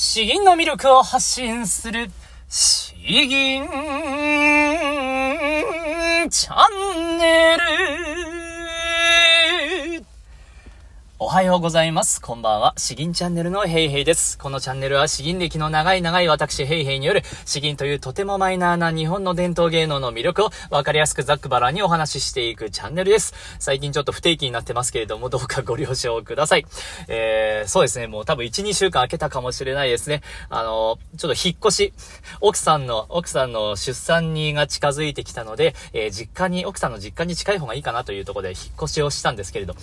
詩吟の魅力を発信する、詩吟チャンネル。おはようございます。こんばんは。詩吟チャンネルのヘイヘイです。このチャンネルは詩吟歴の長い長い私ヘイヘイによる詩吟というとてもマイナーな日本の伝統芸能の魅力をわかりやすくざっくばらにお話ししていくチャンネルです。最近ちょっと不定期になってますけれども、どうかご了承ください。えー、そうですね。もう多分1、2週間空けたかもしれないですね。あの、ちょっと引っ越し、奥さんの、奥さんの出産にが近づいてきたので、えー、実家に、奥さんの実家に近い方がいいかなというところで引っ越しをしたんですけれど、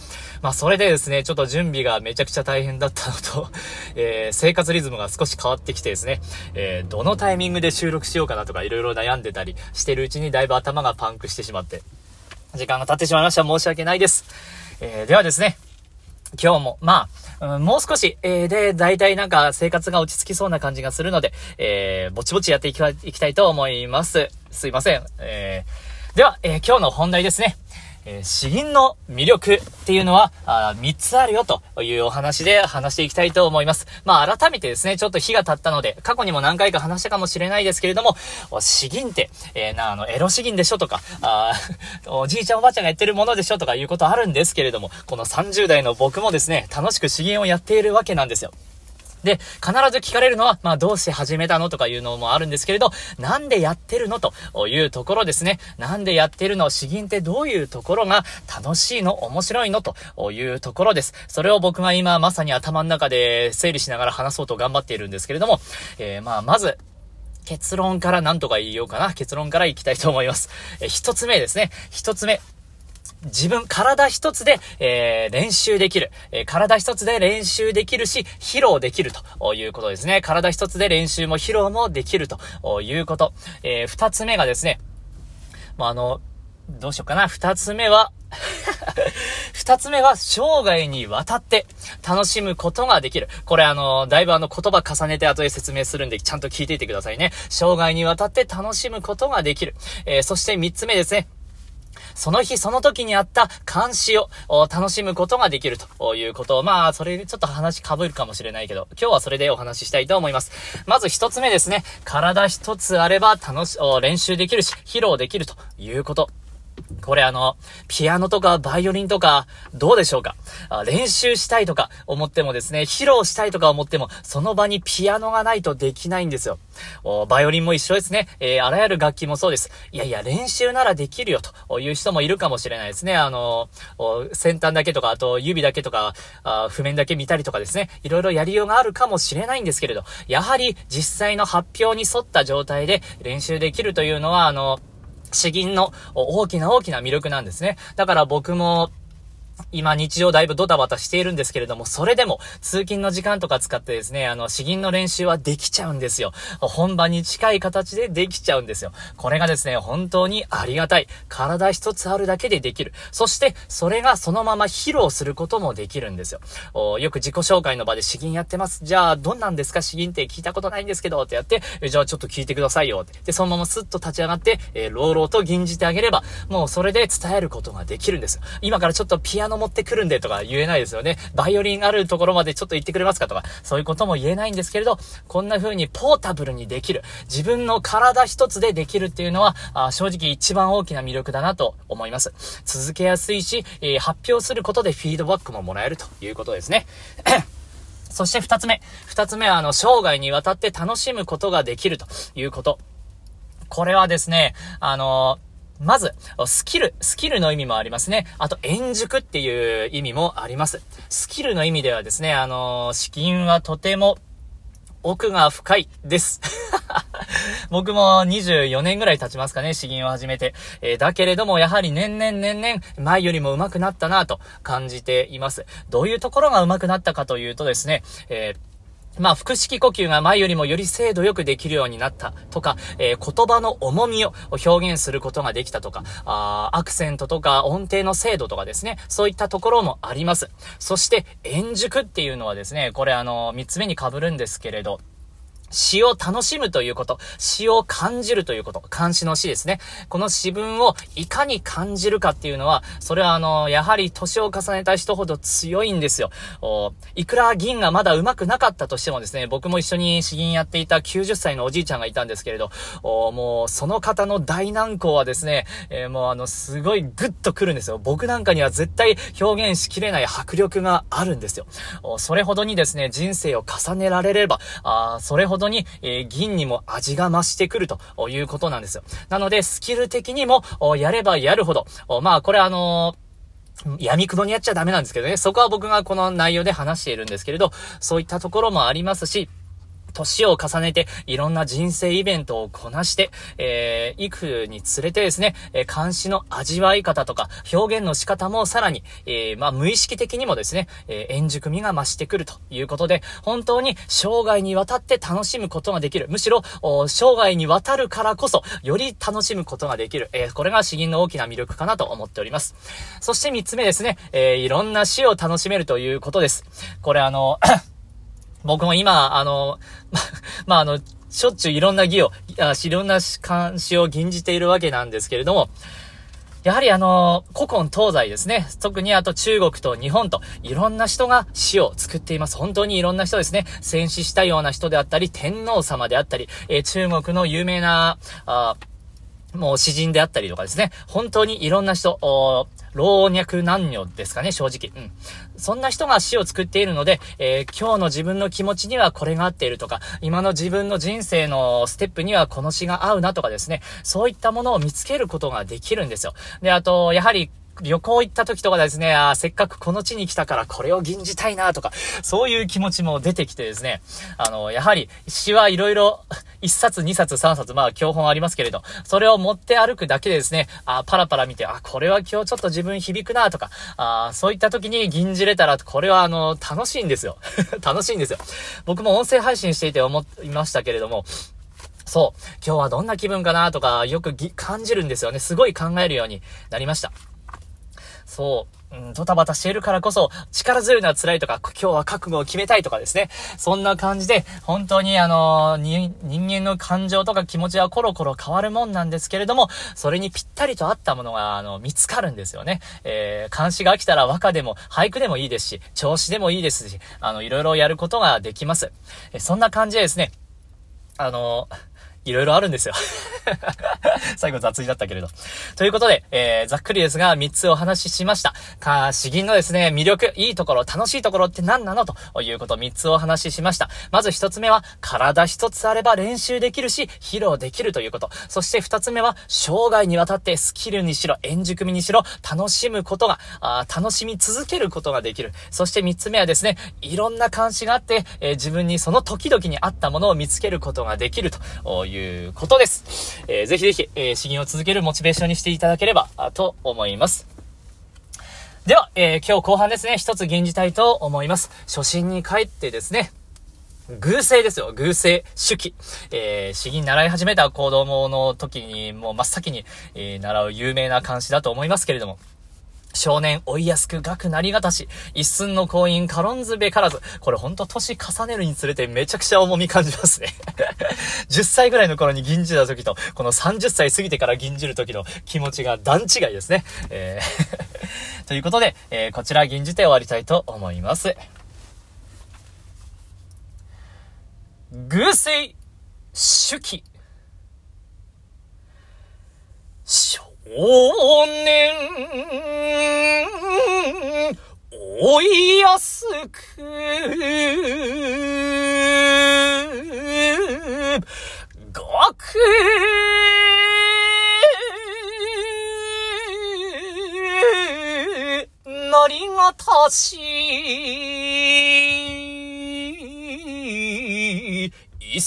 まあそれでですね、ちょっと準備がめちゃくちゃ大変だったのと、えー、生活リズムが少し変わってきてですね、えー、どのタイミングで収録しようかなとか色々悩んでたりしてるうちにだいぶ頭がパンクしてしまって、時間が経ってしまいました。申し訳ないです。えー、ではですね、今日も、まあ、もう少し、えー、で、大体なんか生活が落ち着きそうな感じがするので、えー、ぼちぼちやっていきいきたいと思います。すいません。えー、では、えー、今日の本題ですね。えー、詩吟の魅力っていうのは、あ3つあるよというお話で話していきたいと思います。まあ、改めてですね、ちょっと日が経ったので、過去にも何回か話したかもしれないですけれども、詩吟って、えー、な、あの、エロ詩吟でしょとか、あ おじいちゃんおばあちゃんがやってるものでしょとかいうことあるんですけれども、この30代の僕もですね、楽しく詩吟をやっているわけなんですよ。で、必ず聞かれるのは、まあ、どうして始めたのとかいうのもあるんですけれど、なんでやってるのというところですね。なんでやってるの詩吟ってどういうところが楽しいの面白いのというところです。それを僕が今まさに頭の中で整理しながら話そうと頑張っているんですけれども、えー、まあ、まず、結論から何とか言おうかな。結論からいきたいと思います。え、一つ目ですね。一つ目。自分、体一つで、えー、練習できる。えー、体一つで練習できるし、披露できるということですね。体一つで練習も披露もできるということ。えー、二つ目がですね、まあ、あの、どうしようかな。二つ目は 二つ目は生涯にわたって楽しむことができる。これあの、だいぶあの言葉重ねて後で説明するんでちゃんと聞いていてくださいね。生涯にわたって楽しむことができる。えー、そして三つ目ですね。その日その時にあった監視を楽しむことができるということ、まあ、それちょっと話被るかもしれないけど、今日はそれでお話ししたいと思います。まず一つ目ですね。体一つあれば楽し、練習できるし、披露できるということ。これあの、ピアノとかバイオリンとか、どうでしょうか？あ練習したいとか思ってもですね、披露したいとか思っても、その場にピアノがないとできないんですよ。おバイオリンも一緒ですね。えー、あらゆる楽器もそうです。いやいや、練習ならできるよという人もいるかもしれないですね。あの、先端だけとか、あと指だけとか、あ譜面だけ見たりとかですね。いろいろやりようがあるかもしれないんですけれど、やはり実際の発表に沿った状態で練習できるというのは、あの、詩吟の大きな大きな魅力なんですね。だから僕も、今日常だいぶドタバタしているんですけれども、それでも通勤の時間とか使ってですね、あの、詩吟の練習はできちゃうんですよ。本番に近い形でできちゃうんですよ。これがですね、本当にありがたい。体一つあるだけでできる。そして、それがそのまま披露することもできるんですよ。よく自己紹介の場で詩吟やってます。じゃあ、どんなんですか？詩吟って聞いたことないんですけど、ってやって、じゃあちょっと聞いてくださいよ。って。で、そのままスッと立ち上がって、えー、朗々と吟じてあげれば、もうそれで伝えることができるんですよ。今からちょっとピアアノ持ってくるんでとか言えないですよね。バイオリンあるところまでちょっと行ってくれますかとか、そういうことも言えないんですけれど、こんな風にポータブルにできる。自分の体一つでできるっていうのは、あ正直一番大きな魅力だなと思います。続けやすいし、えー、発表することでフィードバックももらえるということですね。そして二つ目。二つ目は、あの、生涯にわたって楽しむことができるということ。これはですね、あのまず、スキル、スキルの意味もありますね。あと、円熟っていう意味もあります。スキルの意味ではですね、あの資金はとても奥が深いです。僕も24年ぐらい経ちますかね、詩吟を始めて。えー、だけれども、やはり年々年々、前よりも上手くなったなと感じています。どういうところが上手くなったかというとですね、えーまあ、腹式呼吸が前よりもより精度よくできるようになった。とか、えー、言葉の重みを表現することができたとか、あアクセントとか音程の精度とかですね、そういったところもあります。そして、円熟っていうのはですね、これあの、三つ目に被るんですけれど、詩を楽しむということ、詩を感じるということ、監視の詩ですね。この詩文をいかに感じるかっていうのは、それはあの、やはり年を重ねた人ほど強いんですよ。おいくら銀がまだ上手くなかったとしてもですね、僕も一緒に詩吟やっていた90歳のおじいちゃんがいたんですけれど、おもうその方の大難航はですね、えー、もうあの、すごいグッとくるんですよ。僕なんかには絶対表現しきれない迫力があるんですよ。おそれほどにですね、人生を重ねられれば、あそれほどどに、えー、銀にも味が増してくるということなんですよ。なので、スキル的にも、やればやるほど、まあ、これあのー闇雲にやっちゃダメなんですけどね。そこは僕がこの内容で話しているんですけれど、そういったところもありますし、年を重ねて、いろんな人生イベントをこなして、えー、行くにつれてですね、えー、監視の味わい方とか、表現の仕方もさらに、えー、まあ、無意識的にもですね、えー、円熟味が増してくるということで、本当に生涯にわたって楽しむことができる。むしろ、生涯にわたるからこそ、より楽しむことができる。えー、これが詩吟の大きな魅力かなと思っております。そして三つ目ですね、えー、いろんな詩を楽しめるということです。これあの、僕も今、あの、ま、まあ、あの、しょっちゅういろんな義を、あいろんな監視を吟じているわけなんですけれども、やはりあの、古今東西ですね。特にあと中国と日本といろんな人が死を作っています。本当にいろんな人ですね。戦死したような人であったり、天皇様であったり、え、中国の有名な、あもう詩人であったりとかですね。本当にいろんな人、老若男女ですかね、正直。うん。そんな人が詩を作っているので、えー、今日の自分の気持ちにはこれが合っているとか、今の自分の人生のステップにはこの詩が合うなとかですね、そういったものを見つけることができるんですよ。で、あと、やはり、旅行行った時とかですね、あせっかくこの地に来たからこれを吟じたいなとか、そういう気持ちも出てきてですね、あの、やはり詩はいろいろ、1冊、2冊、3冊、まあ教本ありますけれど、それを持って歩くだけでですね、あパラパラ見て、あ、これは今日ちょっと自分響くなとか、あそういった時に吟じれたら、これはあの、楽しいんですよ。楽しいんですよ。僕も音声配信していて思いましたけれども、そう、今日はどんな気分かなとか、よく感じるんですよね。すごい考えるようになりました。そう、うん、ドタバタしているからこそ、力強いのは辛いとか、今日は覚悟を決めたいとかですね。そんな感じで、本当にあの、人間の感情とか気持ちはコロコロ変わるもんなんですけれども、それにぴったりと合ったものが、あの、見つかるんですよね。えー、監視が飽きたら和歌でも、俳句でもいいですし、調子でもいいですし、あの、いろいろやることができます。えそんな感じでですね、あの、いろいろあるんですよ 最後雑になったけれど。ということで、えー、ざっくりですが、3つお話ししました。か、詩吟のですね、魅力、いいところ、楽しいところって何なの？ということ、3つお話ししました。まず1つ目は、体1つあれば練習できるし、披露できるということ。そして2つ目は、生涯にわたってスキルにしろ、円熟味にしろ、楽しむことが、あ楽しみ続けることができる。そして3つ目はですね、いろんな監視があって、えー、自分にその時々に合ったものを見つけることができるということです。えー、ぜひぜひ、えー、詩吟を続けるモチベーションにしていただければ、と思います。では、えー、今日後半ですね、一つ吟じたいと思います。初心に帰ってですね、偶性ですよ。偶性、手記。えー、詩吟習い始めた子供の時に、もう真っ先に、えー、習う有名な漢詩だと思いますけれども、少年追いやすく学なりがたし、一寸の婚姻軽んずべからず。これほんと年重ねるにつれてめちゃくちゃ重み感じますね10歳ぐらいの頃に銀じた時と、この30歳過ぎてから銀じる時の気持ちが段違いですね。えー ということで、えー、こちら銀じて終わりたいと思います。偶性手記。少年、追いやすく、学なりがたし、一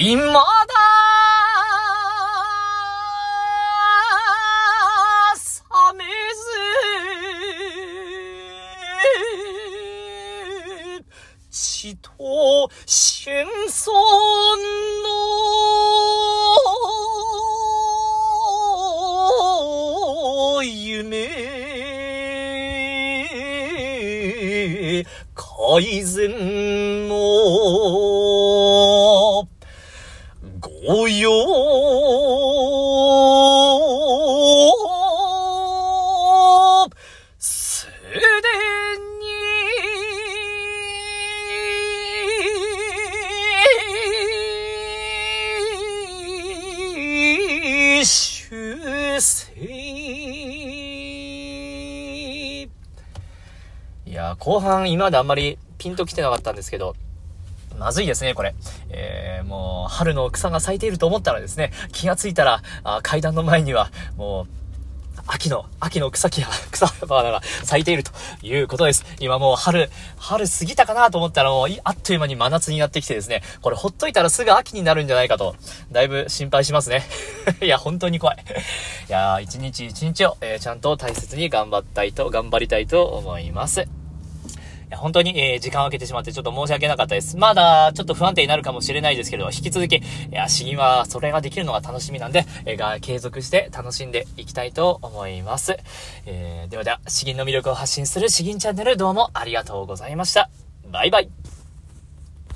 今改善のご用。すでに修正いや、後半今まであんまりピンときてなかったんですけど、まずいですね、これ。えー、もう、春の草が咲いていると思ったらですね、気がついたら、あ階段の前には、もう、秋の、秋の草木や 草花が咲いているということです。今もう春、春過ぎたかなと思ったらもうあっという間に真夏になってきてですね、これほっといたらすぐ秋になるんじゃないかと、だいぶ心配しますね。いや、本当に怖い。いや一日一日を、えー、ちゃんと大切に頑張ったいと、頑張りたいと思います。本当に、えー、時間を空けてしまってちょっと申し訳なかったです。まだちょっと不安定になるかもしれないですけど、引き続き、いや、詩吟はそれができるのが楽しみなんで、えー、が継続して楽しんでいきたいと思います。えー、ではでは、詩吟の魅力を発信する詩吟チャンネルどうもありがとうございました。バイバイ。